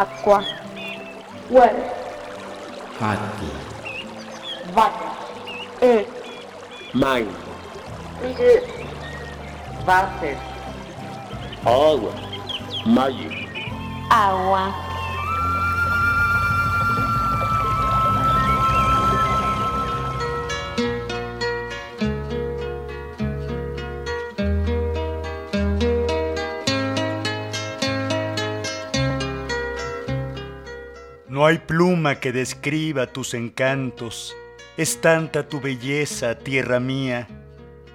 Aqua. ué, Rato. Vaca. E. Mãe. Ije. Vácer. Água. Maio. Água. Hay pluma que describa tus encantos, es tanta tu belleza, tierra mía.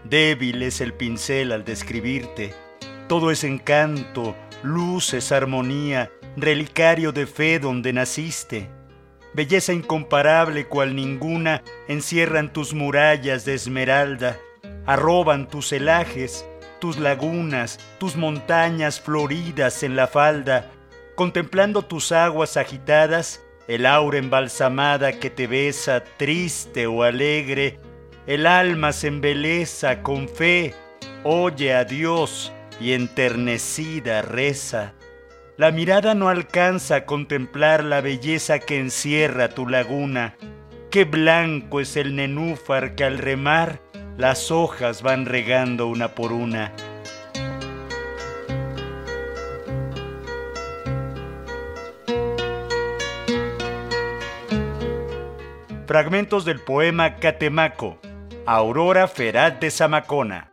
Débil es el pincel al describirte, todo es encanto, luz es armonía, relicario de fe donde naciste. Belleza incomparable cual ninguna encierran tus murallas de esmeralda, arroban tus celajes, tus lagunas, tus montañas floridas en la falda, contemplando tus aguas agitadas, el aura embalsamada que te besa triste o alegre, el alma se embeleza con fe, oye a Dios y enternecida reza. La mirada no alcanza a contemplar la belleza que encierra tu laguna. Qué blanco es el nenúfar que al remar las hojas van regando una por una. Fragmentos del poema Catemaco, Aurora Feraz de Zamacona.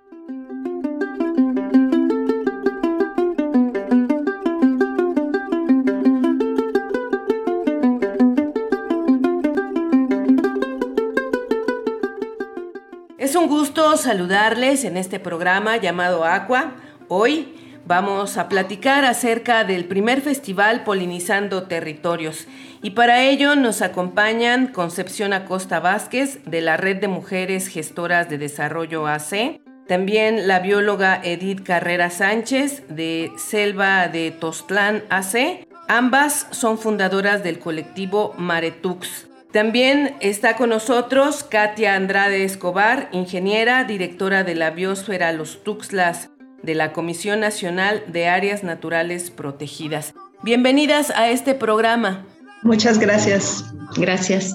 Es un gusto saludarles en este programa llamado Aqua. Hoy vamos a platicar acerca del primer festival Polinizando Territorios. Y para ello nos acompañan Concepción Acosta Vázquez de la Red de Mujeres Gestoras de Desarrollo AC, también la bióloga Edith Carrera Sánchez de Selva de Tostlán AC. Ambas son fundadoras del colectivo Maretux. También está con nosotros Katia Andrade Escobar, ingeniera, directora de la Biosfera Los Tuxtlas de la Comisión Nacional de Áreas Naturales Protegidas. Bienvenidas a este programa. Muchas gracias. Gracias.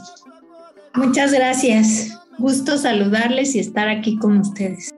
Muchas gracias. Gusto saludarles y estar aquí con ustedes.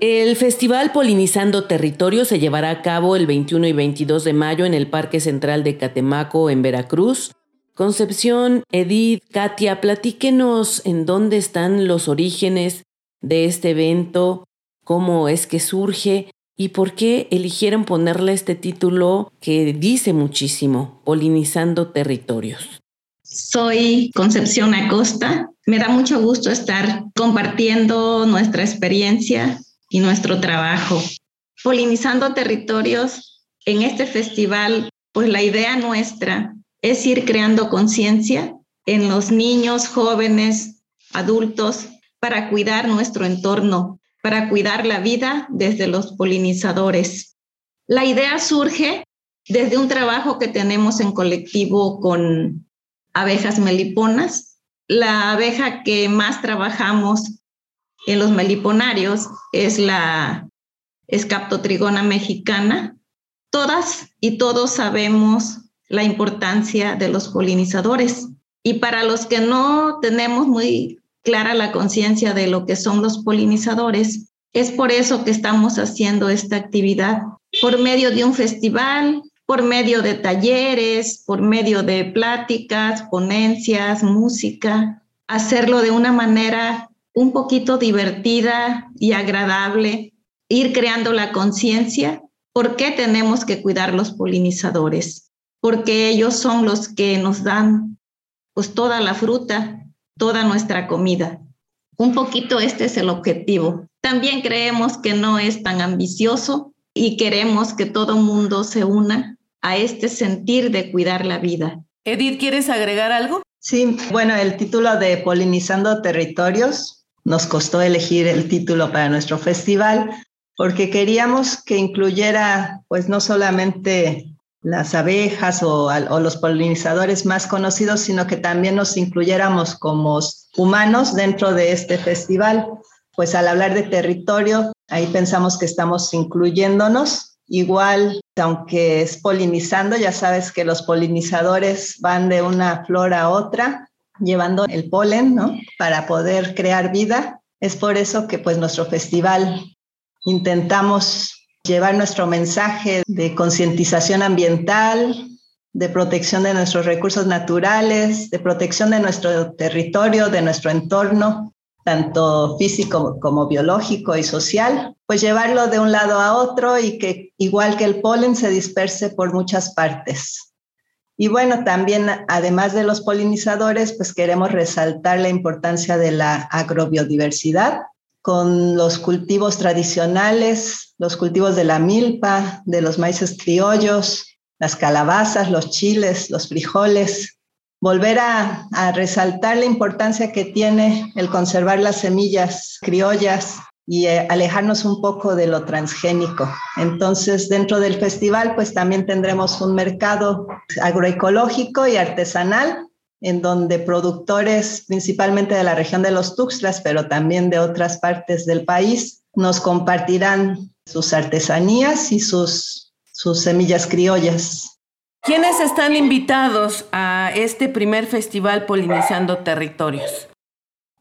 El Festival Polinizando Territorio se llevará a cabo el 21 y 22 de mayo en el Parque Central de Catemaco, en Veracruz. Concepción, Edith, Katia, platíquenos en dónde están los orígenes de este evento, cómo es que surge y por qué eligieron ponerle este título que dice muchísimo, Polinizando Territorios. Soy Concepción Acosta. Me da mucho gusto estar compartiendo nuestra experiencia y nuestro trabajo. Polinizando territorios, en este festival, pues la idea nuestra es ir creando conciencia en los niños, jóvenes, adultos, para cuidar nuestro entorno, para cuidar la vida desde los polinizadores. La idea surge desde un trabajo que tenemos en colectivo con abejas meliponas. La abeja que más trabajamos en los meliponarios es la escaptotrigona mexicana. Todas y todos sabemos la importancia de los polinizadores. Y para los que no tenemos muy clara la conciencia de lo que son los polinizadores, es por eso que estamos haciendo esta actividad, por medio de un festival, por medio de talleres, por medio de pláticas, ponencias, música, hacerlo de una manera un poquito divertida y agradable, ir creando la conciencia por qué tenemos que cuidar los polinizadores, porque ellos son los que nos dan pues toda la fruta, toda nuestra comida. Un poquito este es el objetivo. También creemos que no es tan ambicioso y queremos que todo mundo se una a este sentir de cuidar la vida. Edith, ¿quieres agregar algo? Sí, bueno, el título de Polinizando Territorios nos costó elegir el título para nuestro festival porque queríamos que incluyera pues no solamente las abejas o, los polinizadores más conocidos, sino que también nos incluyéramos como humanos dentro de este festival. Pues al hablar de territorio, Ahí pensamos que estamos incluyéndonos. Igual, aunque es polinizando, ya sabes que los polinizadores van de una flor a otra, llevando el polen, ¿no? Para poder crear vida. Es por eso que pues nuestro festival intentamos llevar nuestro mensaje de concientización ambiental, de protección de nuestros recursos naturales, de protección de nuestro territorio, de nuestro entorno, tanto físico como biológico y social, pues llevarlo de un lado a otro y que igual que el polen se disperse por muchas partes. Y bueno, también además de los polinizadores, pues queremos resaltar la importancia de la agrobiodiversidad con los cultivos tradicionales, los cultivos de la milpa, de los maíces criollos, las calabazas, los chiles, los frijoles, volver a, resaltar la importancia que tiene el conservar las semillas criollas y eh, alejarnos un poco de lo transgénico. Entonces, dentro del festival, pues también tendremos un mercado agroecológico y artesanal, en donde productores, principalmente de la región de los Tuxtlas, pero también de otras partes del país, nos compartirán sus artesanías y sus, sus semillas criollas. ¿Quiénes están invitados a este primer festival Polinizando Territorios?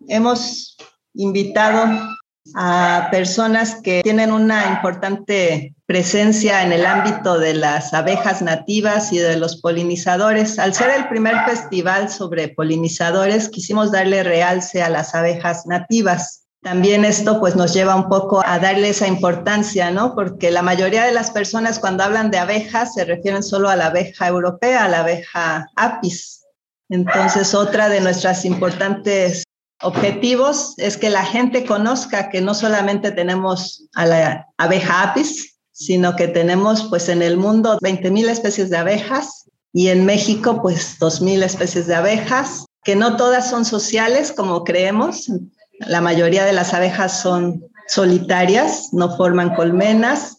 Hemos invitado a personas que tienen una importante presencia en el ámbito de las abejas nativas y de los polinizadores. Al ser el primer festival sobre polinizadores, quisimos darle realce a las abejas nativas. También esto pues nos lleva un poco a darle esa importancia, ¿no? Porque la mayoría de las personas cuando hablan de abejas se refieren solo a la abeja europea, a la abeja apis. Entonces, otra de nuestras importantes objetivos es que la gente conozca que no solamente tenemos a la abeja apis, sino que tenemos pues en el mundo 20.000 especies de abejas y en México pues 2.000 especies de abejas, que no todas son sociales como creemos, la mayoría de las abejas son solitarias, no forman colmenas,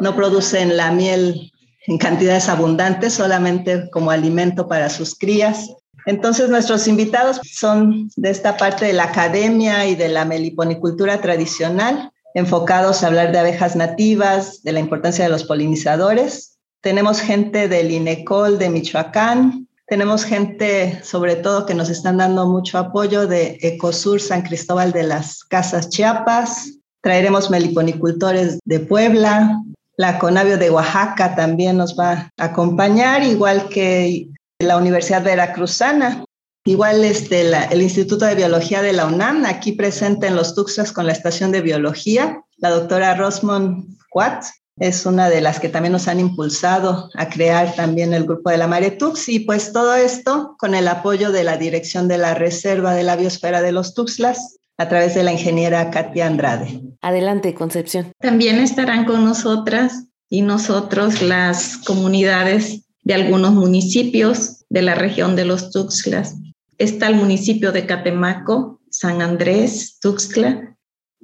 no producen la miel en cantidades abundantes, solamente como alimento para sus crías. Entonces, nuestros invitados son de esta parte de la academia y de la meliponicultura tradicional, enfocados a hablar de abejas nativas, de la importancia de los polinizadores. Tenemos gente del INECOL de Michoacán, tenemos gente, sobre todo, que nos están dando mucho apoyo de Ecosur San Cristóbal de las Casas Chiapas. Traeremos meliponicultores de Puebla. La Conavio de Oaxaca también nos va a acompañar, igual que la Universidad Veracruzana. Igual este, el Instituto de Biología de la UNAM, aquí presente en los Tuxas con la estación de biología, la doctora Rosmond Watts es una de las que también nos han impulsado a crear también el grupo de la Maretux y pues todo esto con el apoyo de la dirección de la Reserva de la Biosfera de los Tuxtlas a través de la ingeniera Katia Andrade. Adelante, Concepción. También estarán con nosotras y nosotros las comunidades de algunos municipios de la región de los Tuxtlas. Está el municipio de Catemaco, San Andrés, Tuxtla,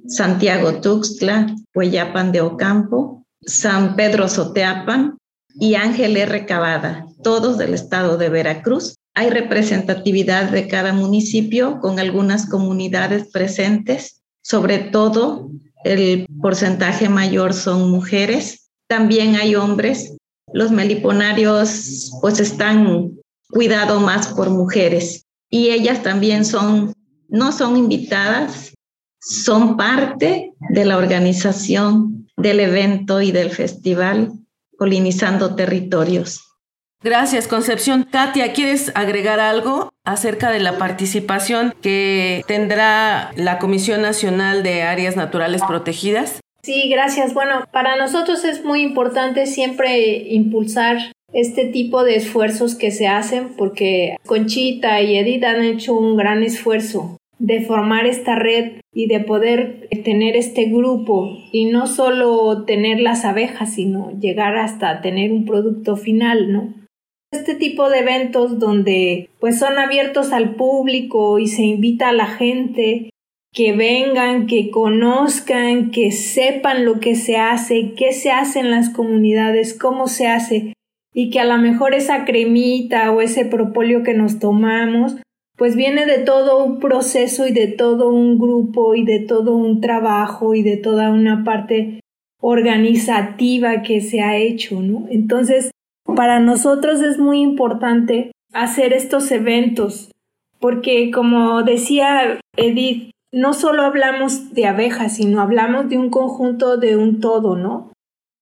Santiago Tuxtla, Hueyapan de Ocampo, San Pedro Soteapan y Ángel R. Cavada, todos del estado de Veracruz. Hay representatividad de cada municipio con algunas comunidades presentes, sobre todo el porcentaje mayor son mujeres, también hay hombres. Los meliponarios pues están cuidados más por mujeres y ellas también son, no son invitadas, son parte de la organización del evento y del festival Polinizando Territorios. Gracias, Concepción. Katia, ¿quieres agregar algo acerca de la participación que tendrá la Comisión Nacional de Áreas Naturales Protegidas? Sí, gracias. Bueno, para nosotros es muy importante siempre impulsar este tipo de esfuerzos que se hacen porque Conchita y Edith han hecho un gran esfuerzo de formar esta red y de poder tener este grupo y no solo tener las abejas, sino llegar hasta tener un producto final, ¿no? Este tipo de eventos donde pues son abiertos al público y se invita a la gente que vengan, que conozcan, que sepan lo que se hace, qué se hace en las comunidades, cómo se hace y que a lo mejor esa cremita o ese propóleo que nos tomamos pues viene de todo un proceso y de todo un grupo y de todo un trabajo y de toda una parte organizativa que se ha hecho, ¿no? Entonces, para nosotros es muy importante hacer estos eventos, porque como decía Edith, no solo hablamos de abejas, sino hablamos de un conjunto, de un todo, ¿no?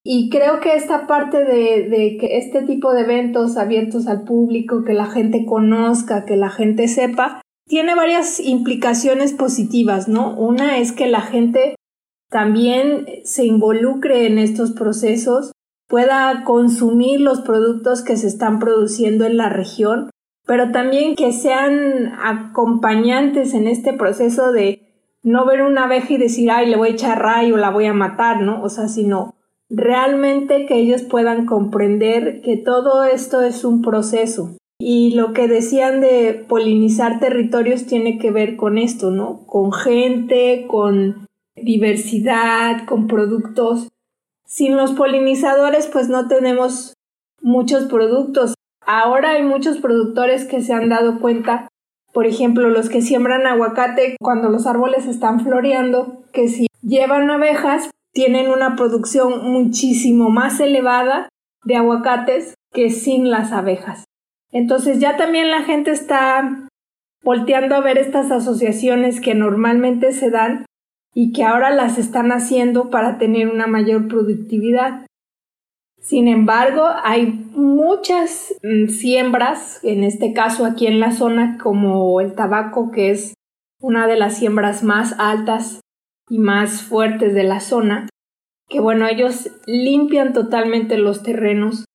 Y creo que esta parte de, de, que este tipo de eventos abiertos al público, que la gente conozca, que la gente sepa, tiene varias implicaciones positivas, ¿no? Una es que la gente también se involucre en estos procesos, pueda consumir los productos que se están produciendo en la región pero también que sean acompañantes en este proceso de no ver una abeja y decir, ay, le voy a echar rayo, la voy a matar, ¿no? O sea, sino realmente que ellos puedan comprender que todo esto es un proceso. Y lo que decían de polinizar territorios tiene que ver con esto, ¿no? Con gente, con diversidad, con productos. Sin los polinizadores, pues no tenemos muchos productos. Ahora hay muchos productores que se han dado cuenta, por ejemplo, los que siembran aguacate cuando los árboles están floreando, que si llevan abejas, tienen una producción muchísimo más elevada de aguacates que sin las abejas. Entonces ya también la gente está volteando a ver estas asociaciones que normalmente se dan y que ahora las están haciendo para tener una mayor productividad. Sin embargo, hay muchas mm, siembras, en este caso aquí en la zona, como el tabaco, que es una de las siembras más altas y más fuertes de la zona, que bueno, ellos limpian totalmente los terrenos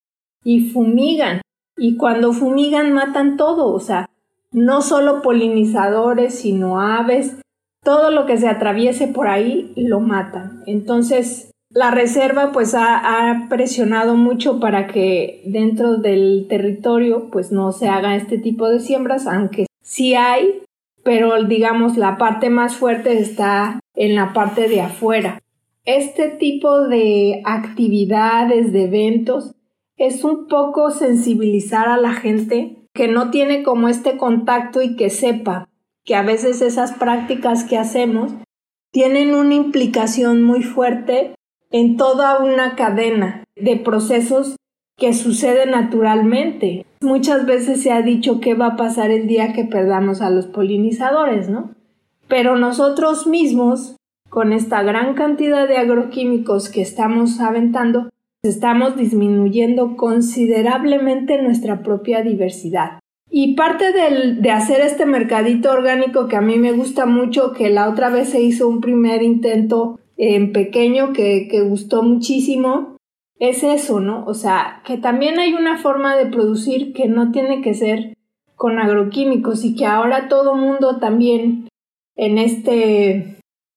y fumigan. Y cuando fumigan matan todo, o sea, no solo polinizadores, sino aves, todo lo que se atraviese por ahí lo matan. Entonces, la reserva pues ha, presionado mucho para que dentro del territorio pues no se haga este tipo de siembras, aunque sí hay, pero digamos la parte más fuerte está en la parte de afuera. Este tipo de actividades, de eventos, es un poco sensibilizar a la gente que no tiene como este contacto y que sepa que a veces esas prácticas que hacemos tienen una implicación muy fuerte en toda una cadena de procesos que suceden naturalmente. Muchas veces se ha dicho qué va a pasar el día que perdamos a los polinizadores, ¿no? Pero nosotros mismos, con esta gran cantidad de agroquímicos que estamos aventando, estamos disminuyendo considerablemente nuestra propia diversidad. Y parte de hacer este mercadito orgánico que a mí me gusta mucho, que la otra vez se hizo un primer intento en pequeño que, gustó muchísimo, es eso, ¿no? O sea, que también hay una forma de producir que no tiene que ser con agroquímicos y que ahora todo mundo también en este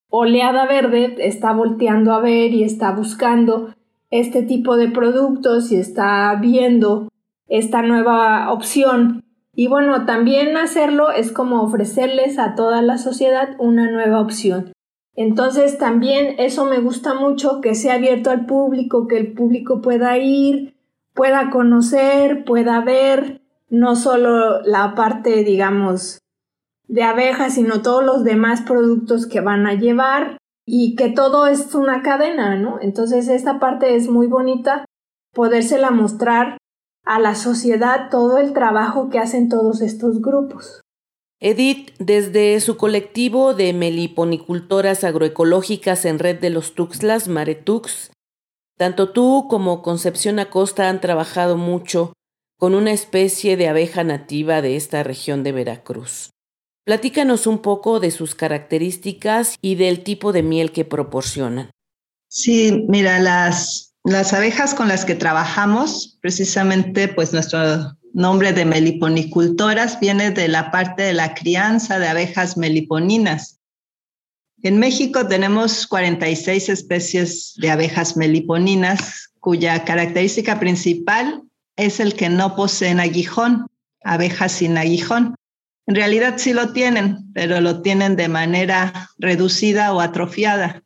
oleada verde está volteando a ver y está buscando este tipo de productos y está viendo esta nueva opción. Y bueno, también hacerlo es como ofrecerles a toda la sociedad una nueva opción. Entonces también eso me gusta mucho, que sea abierto al público, que el público pueda ir, pueda conocer, pueda ver no solo la parte, digamos, de abejas, sino todos los demás productos que van a llevar y que todo es una cadena, ¿no? Entonces esta parte es muy bonita, podérsela mostrar a la sociedad todo el trabajo que hacen todos estos grupos. Edith, desde su colectivo de meliponicultoras agroecológicas en red de los Tuxtlas, Maretux, tanto tú como Concepción Acosta han trabajado mucho con una especie de abeja nativa de esta región de Veracruz. Platícanos un poco de sus características y del tipo de miel que proporcionan. Sí, mira, las, las abejas con las que trabajamos, precisamente, pues nuestro nombre de meliponicultoras viene de la parte de la crianza de abejas meliponinas. En México tenemos 46 especies de abejas meliponinas cuya característica principal es el que no poseen aguijón, abejas sin aguijón. En realidad sí lo tienen, pero lo tienen de manera reducida o atrofiada.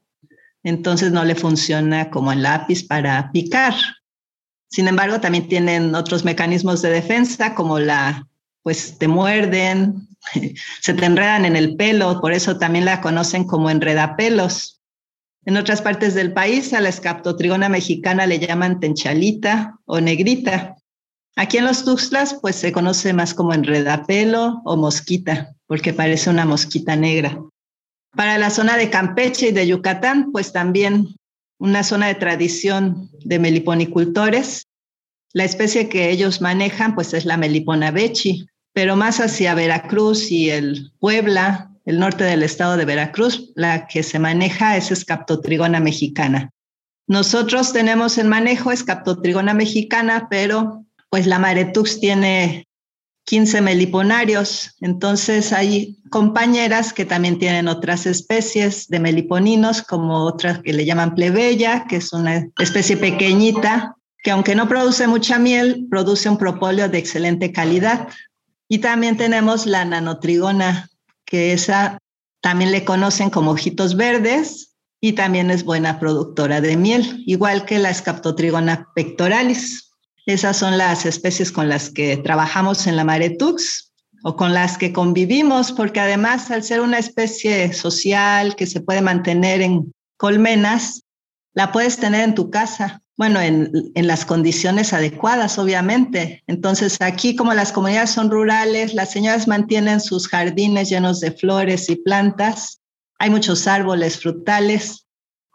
Entonces no le funciona como el lápiz para picar. Sin embargo, también tienen otros mecanismos de defensa como la pues te muerden, se te enredan en el pelo, por eso también la conocen como enredapelos. En otras partes del país a la escaptotrigona mexicana le llaman tenchalita o negrita. Aquí en los Tuxtlas pues se conoce más como enredapelo o mosquita, porque parece una mosquita negra. Para la zona de Campeche y de Yucatán, pues también una zona de tradición de meliponicultores. La especie que ellos manejan pues es la melipona bechi, pero más hacia Veracruz y el Puebla, el norte del estado de Veracruz, la que se maneja es escaptotrigona mexicana. Nosotros tenemos en manejo escaptotrigona mexicana, pero pues la Maretux tiene 15 meliponarios, entonces hay compañeras que también tienen otras especies de meliponinos, como otra que le llaman plebeya, que es una especie pequeñita, que aunque no produce mucha miel, produce un propóleo de excelente calidad. Y también tenemos la nanotrigona, que esa también le conocen como ojitos verdes y también es buena productora de miel, igual que la Scaptotrigona pectoralis. Esas son las especies con las que trabajamos en la Maretux o con las que convivimos, porque además al ser una especie social que se puede mantener en colmenas, la puedes tener en tu casa bueno, en, las condiciones adecuadas, obviamente. Entonces, aquí como las comunidades son rurales, las señoras mantienen sus jardines llenos de flores y plantas, hay muchos árboles frutales,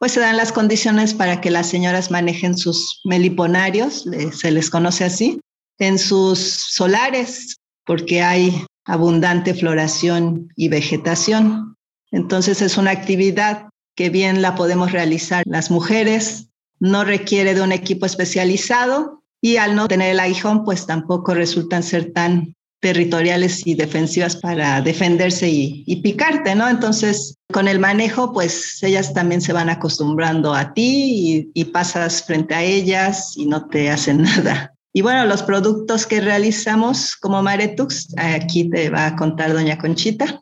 pues se dan las condiciones para que las señoras manejen sus meliponarios, se les conoce así, en sus solares, porque hay abundante floración y vegetación. Entonces, es una actividad que bien la podemos realizar las mujeres no requiere de un equipo especializado y al no tener el aguijón, pues tampoco resultan ser tan territoriales y defensivas para defenderse y, picarte, ¿no? Entonces, con el manejo, pues ellas también se van acostumbrando a ti y, y pasas frente a ellas y no te hacen nada. Y bueno, los productos que realizamos como Maretux, aquí te va a contar doña Conchita.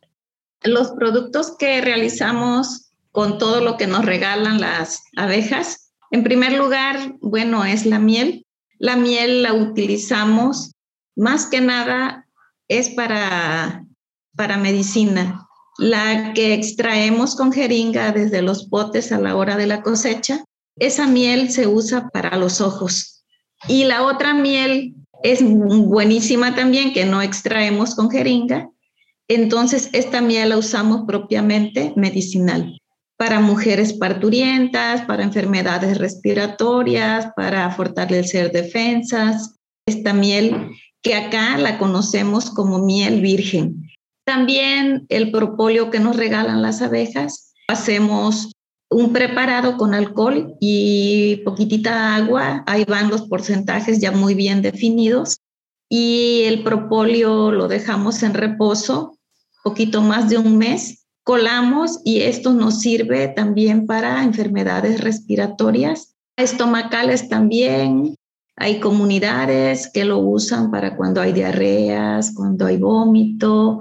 Los productos que realizamos con todo lo que nos regalan las abejas, en primer lugar, bueno, es la miel. La miel la utilizamos más que nada es para, para medicina. La que extraemos con jeringa desde los potes a la hora de la cosecha, esa miel se usa para los ojos. Y la otra miel es buenísima también, que no extraemos con jeringa. Entonces, esta miel la usamos propiamente medicinal para mujeres parturientas, para enfermedades respiratorias, para fortalecer defensas. Esta miel que acá la conocemos como miel virgen. También el propóleo que nos regalan las abejas. Hacemos un preparado con alcohol y poquitita agua. Ahí van los porcentajes ya muy bien definidos. Y el propóleo lo dejamos en reposo poquito más de un mes colamos y esto nos sirve también para enfermedades respiratorias, estomacales también. Hay comunidades que lo usan para cuando hay diarreas, cuando hay vómito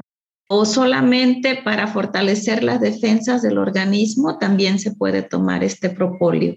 o solamente para fortalecer las defensas del organismo, también se puede tomar este propóleo.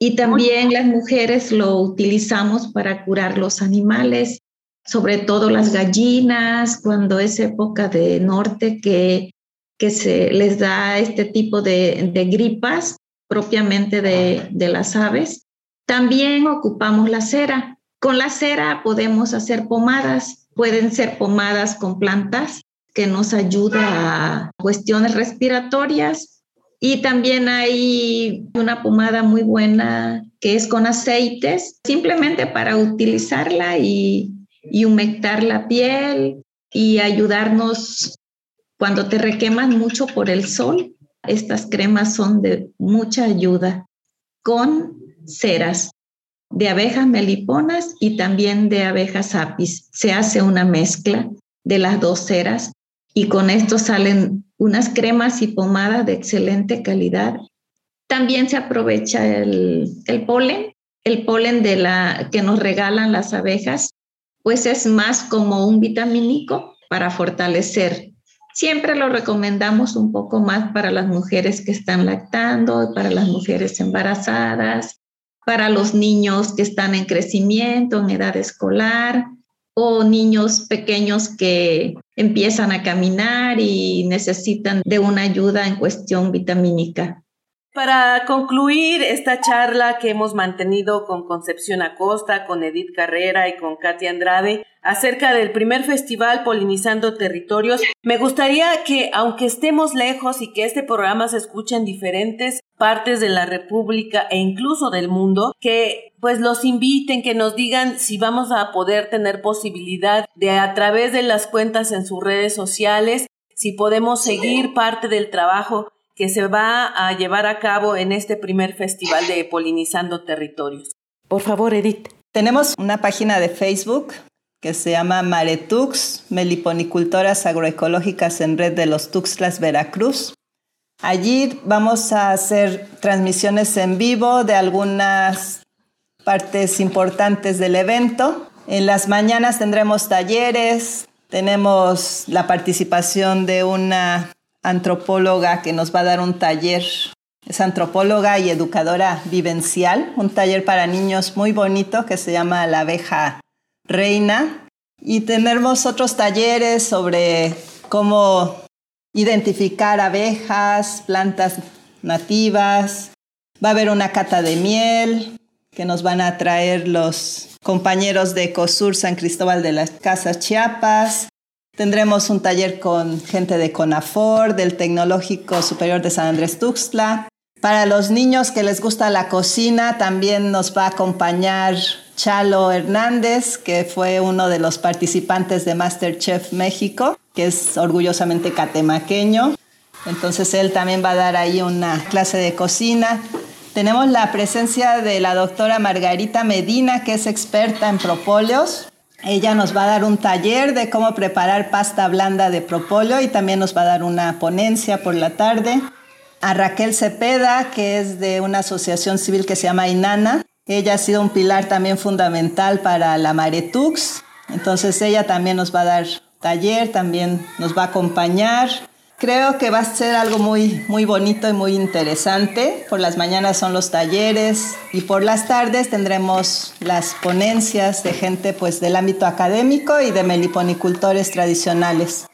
Y también las mujeres lo utilizamos para curar los animales, sobre todo las gallinas, cuando es época de norte que que se les da este tipo de, gripas propiamente de, de las aves. También ocupamos la cera. Con la cera podemos hacer pomadas. Pueden ser pomadas con plantas que nos ayuda a cuestiones respiratorias. Y también hay una pomada muy buena que es con aceites, simplemente para utilizarla y, y humectar la piel y ayudarnos cuando te requemas mucho por el sol, estas cremas son de mucha ayuda con ceras de abejas meliponas y también de abejas apis. Se hace una mezcla de las dos ceras y con esto salen unas cremas y pomadas de excelente calidad. También se aprovecha el, polen, el polen de la que nos regalan las abejas, pues es más como un vitamínico para fortalecer Siempre lo recomendamos un poco más para las mujeres que están lactando, para las mujeres embarazadas, para los niños que están en crecimiento, en edad escolar, o niños pequeños que empiezan a caminar y necesitan de una ayuda en cuestión vitamínica. Para concluir esta charla que hemos mantenido con Concepción Acosta, con Edith Carrera y con Katia Andrade acerca del primer festival Polinizando Territorios, me gustaría que, aunque estemos lejos y que este programa se escuche en diferentes partes de la República e incluso del mundo, que pues los inviten, que nos digan si vamos a poder tener posibilidad de a través de las cuentas en sus redes sociales, si podemos seguir parte del trabajo que se va a llevar a cabo en este primer festival de Polinizando Territorios. Por favor, Edith. Tenemos una página de Facebook que se llama Maretux, Meliponicultoras Agroecológicas en Red de los Tuxtlas, Veracruz. Allí vamos a hacer transmisiones en vivo de algunas partes importantes del evento. En las mañanas tendremos talleres, tenemos la participación de una antropóloga que nos va a dar un taller. Es antropóloga y educadora vivencial, un taller para niños muy bonito que se llama La abeja reina. Y tenemos otros talleres sobre cómo identificar abejas, plantas nativas. Va a haber una cata de miel que nos van a traer los compañeros de COSUR San Cristóbal de las Casas Chiapas. Tendremos un taller con gente de CONAFOR, del Tecnológico Superior de San Andrés Tuxtla. Para los niños que les gusta la cocina, también nos va a acompañar Chalo Hernández, que fue uno de los participantes de MasterChef México, que es orgullosamente catemaqueño. Entonces él también va a dar ahí una clase de cocina. Tenemos la presencia de la doctora Margarita Medina, que es experta en propóleos. Ella nos va a dar un taller de cómo preparar pasta blanda de propóleo y también nos va a dar una ponencia por la tarde. A Raquel Cepeda, que es de una asociación civil que se llama Inana. Ella ha sido un pilar también fundamental para la Maretux. Entonces ella también nos va a dar taller, también nos va a acompañar. Creo que va a ser algo muy, muy bonito y muy interesante. Por las mañanas son los talleres y por las tardes tendremos las ponencias de gente pues, del ámbito académico y de meliponicultores tradicionales.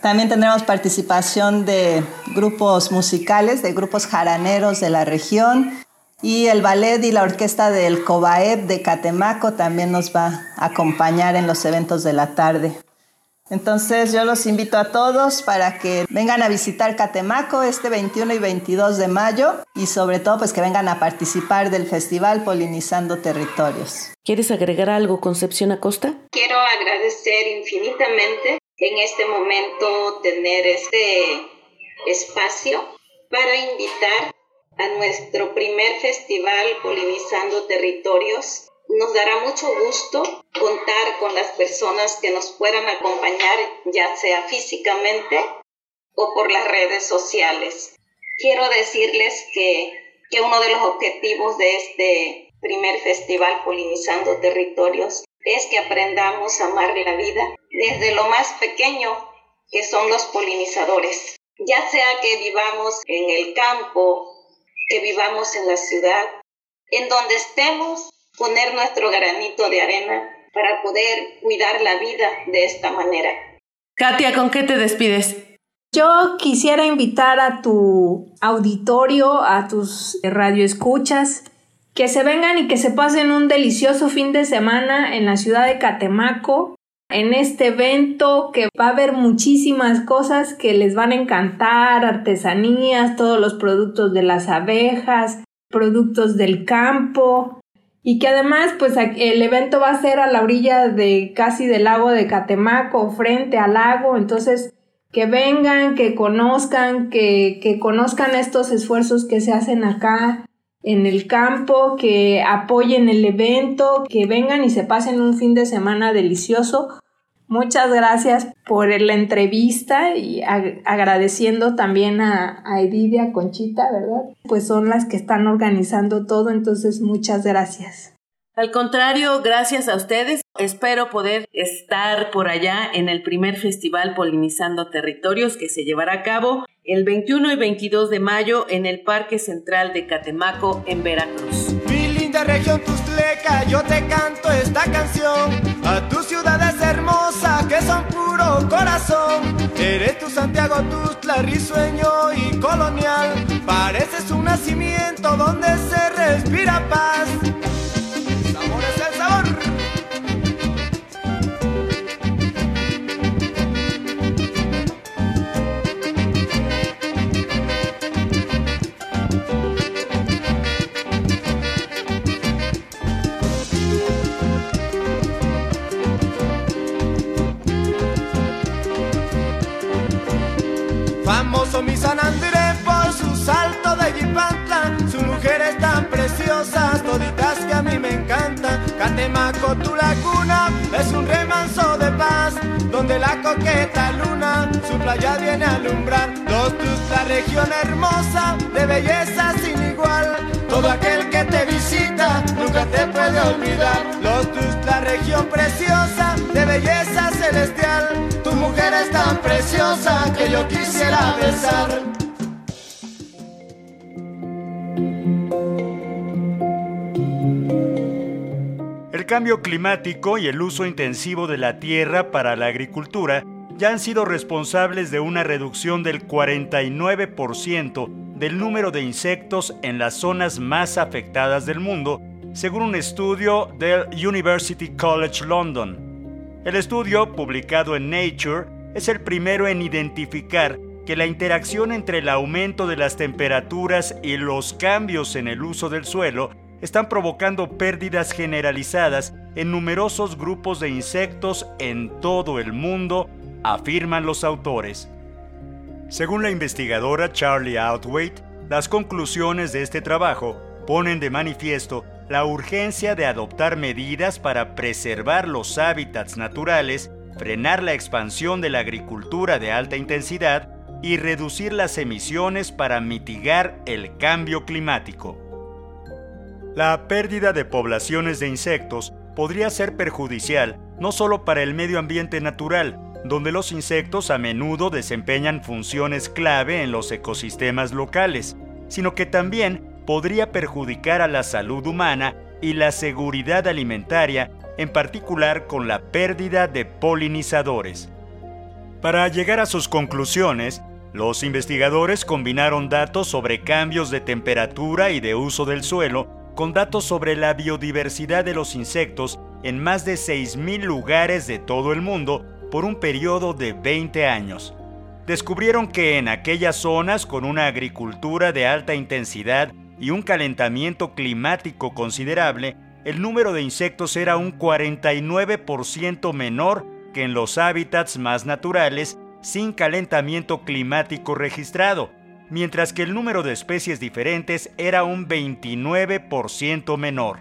También tendremos participación de grupos musicales, de grupos jaraneros de la región y el ballet y la orquesta del Cobaep de Catemaco también nos va a acompañar en los eventos de la tarde. Entonces yo los invito a todos para que vengan a visitar Catemaco este 21 y 22 de mayo y sobre todo pues que vengan a participar del festival Polinizando Territorios. ¿Quieres agregar algo, Concepción Acosta? Quiero agradecer infinitamente en este momento tener este espacio para invitar a nuestro primer festival Polinizando Territorios nos dará mucho gusto contar con las personas que nos puedan acompañar, ya sea físicamente o por las redes sociales. Quiero decirles que, uno de los objetivos de este primer festival Polinizando Territorios es que aprendamos a amar la vida desde lo más pequeño que son los polinizadores. Ya sea que vivamos en el campo, que vivamos en la ciudad, en donde estemos, poner nuestro granito de arena para poder cuidar la vida de esta manera. Katia, ¿con qué te despides? Yo quisiera invitar a tu auditorio, a tus radioescuchas, que se vengan y que se pasen un delicioso fin de semana en la ciudad de Catemaco, en este evento que va a haber muchísimas cosas que les van a encantar, artesanías, todos los productos de las abejas, productos del campo, y que además pues el evento va a ser a la orilla de casi del lago de Catemaco, frente al lago, entonces que vengan, que conozcan, que, que conozcan estos esfuerzos que se hacen acá en el campo, que apoyen el evento, que vengan y se pasen un fin de semana delicioso Muchas gracias por la entrevista y agradeciendo también a, a Edith y a Conchita, ¿verdad? Pues son las que están organizando todo, entonces muchas gracias. Al contrario, gracias a ustedes. Espero poder estar por allá en el primer festival Polinizando Territorios que se llevará a cabo el 21 y 22 de mayo en el Parque Central de Catemaco en Veracruz. Mi linda región Tustleca, yo te canto esta canción a tus ciudades hermosa, que son puro corazón. Eres tu Santiago, tu risueño y colonial. Pareces un nacimiento donde se respira paz. Mí me encantan. Catemaco, tu laguna, es un remanso de paz, donde la coqueta luna su playa viene a alumbrar. Los tus, la región hermosa, de belleza sin igual. Todo aquel que te visita nunca te puede olvidar. Los tus, la región preciosa, de belleza celestial. Tu mujer es tan preciosa que yo quisiera besar. Cambio climático y el uso intensivo de la tierra para la agricultura ya han sido responsables de una reducción del 49% del número de insectos en las zonas más afectadas del mundo, según un estudio del University College London. El estudio, publicado en Nature, es el primero en identificar que la interacción entre el aumento de las temperaturas y los cambios en el uso del suelo están provocando pérdidas generalizadas en numerosos grupos de insectos en todo el mundo, afirman los autores. Según la investigadora Charlie Outwaite, las conclusiones de este trabajo ponen de manifiesto la urgencia de adoptar medidas para preservar los hábitats naturales, frenar la expansión de la agricultura de alta intensidad y reducir las emisiones para mitigar el cambio climático. La pérdida de poblaciones de insectos podría ser perjudicial no solo para el medio ambiente natural, donde los insectos a menudo desempeñan funciones clave en los ecosistemas locales, sino que también podría perjudicar a la salud humana y la seguridad alimentaria, en particular con la pérdida de polinizadores. Para llegar a sus conclusiones, los investigadores combinaron datos sobre cambios de temperatura y de uso del suelo con datos sobre la biodiversidad de los insectos en más de 6.000 lugares de todo el mundo por un periodo de 20 años. Descubrieron que en aquellas zonas con una agricultura de alta intensidad y un calentamiento climático considerable, el número de insectos era un 49% menor que en los hábitats más naturales sin calentamiento climático registrado, mientras que el número de especies diferentes era un 29% menor.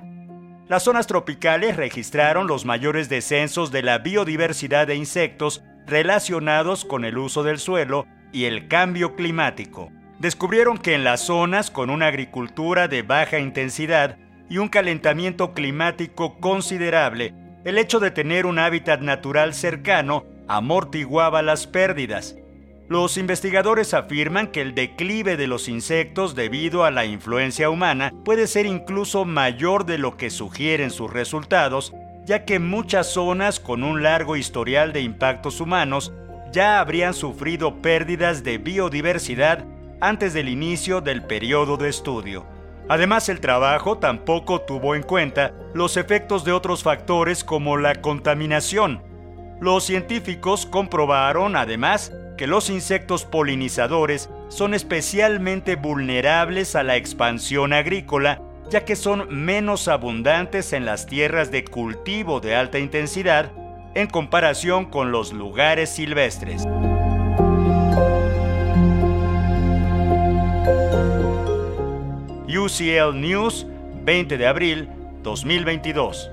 Las zonas tropicales registraron los mayores descensos de la biodiversidad de insectos relacionados con el uso del suelo y el cambio climático. Descubrieron que en las zonas con una agricultura de baja intensidad y un calentamiento climático considerable, el hecho de tener un hábitat natural cercano amortiguaba las pérdidas, los investigadores afirman que el declive de los insectos debido a la influencia humana puede ser incluso mayor de lo que sugieren sus resultados, ya que muchas zonas con un largo historial de impactos humanos ya habrían sufrido pérdidas de biodiversidad antes del inicio del periodo de estudio. Además, el trabajo tampoco tuvo en cuenta los efectos de otros factores como la contaminación. Los científicos comprobaron, además, que los insectos polinizadores son especialmente vulnerables a la expansión agrícola, ya que son menos abundantes en las tierras de cultivo de alta intensidad en comparación con los lugares silvestres. UCL News, 20 de abril 2022.